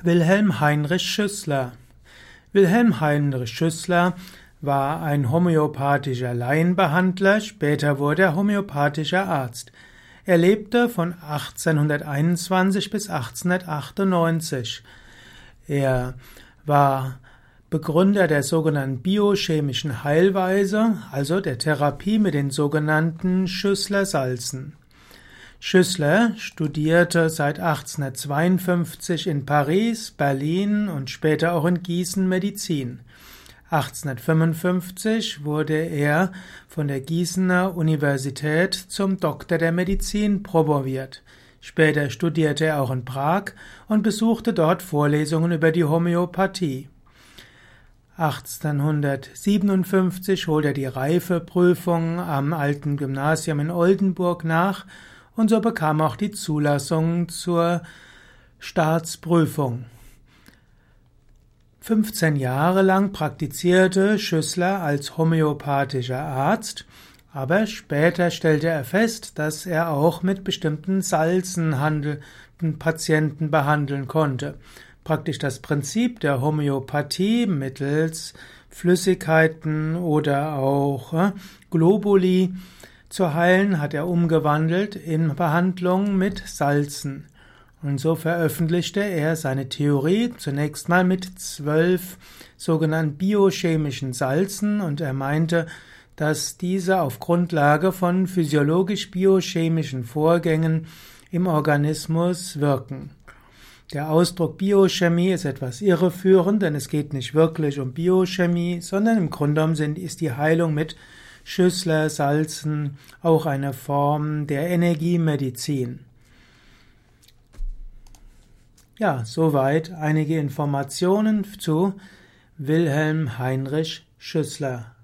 Wilhelm Heinrich Schüssler Wilhelm Heinrich Schüssler war ein homöopathischer Laienbehandler, später wurde er homöopathischer Arzt. Er lebte von 1821 bis 1898. Er war Begründer der sogenannten biochemischen Heilweise, also der Therapie mit den sogenannten Schüssler-Salzen. Schüssler studierte seit 1852 in Paris, Berlin und später auch in Gießen Medizin. 1855 wurde er von der Gießener Universität zum Doktor der Medizin promoviert. Später studierte er auch in Prag und besuchte dort Vorlesungen über die Homöopathie. 1857 holte er die Reifeprüfung am Alten Gymnasium in Oldenburg nach und so bekam auch die Zulassung zur Staatsprüfung. 15 Jahre lang praktizierte Schüssler als homöopathischer Arzt, aber später stellte er fest, dass er auch mit bestimmten Salzen handelnden Patienten behandeln konnte. Praktisch das Prinzip der Homöopathie mittels Flüssigkeiten oder auch äh, Globuli zu heilen hat er umgewandelt in Behandlung mit Salzen. Und so veröffentlichte er seine Theorie zunächst mal mit zwölf sogenannten biochemischen Salzen und er meinte, dass diese auf Grundlage von physiologisch-biochemischen Vorgängen im Organismus wirken. Der Ausdruck Biochemie ist etwas irreführend, denn es geht nicht wirklich um Biochemie, sondern im Grunde genommen ist die Heilung mit Schüssler, Salzen, auch eine Form der Energiemedizin. Ja, soweit einige Informationen zu Wilhelm Heinrich Schüssler.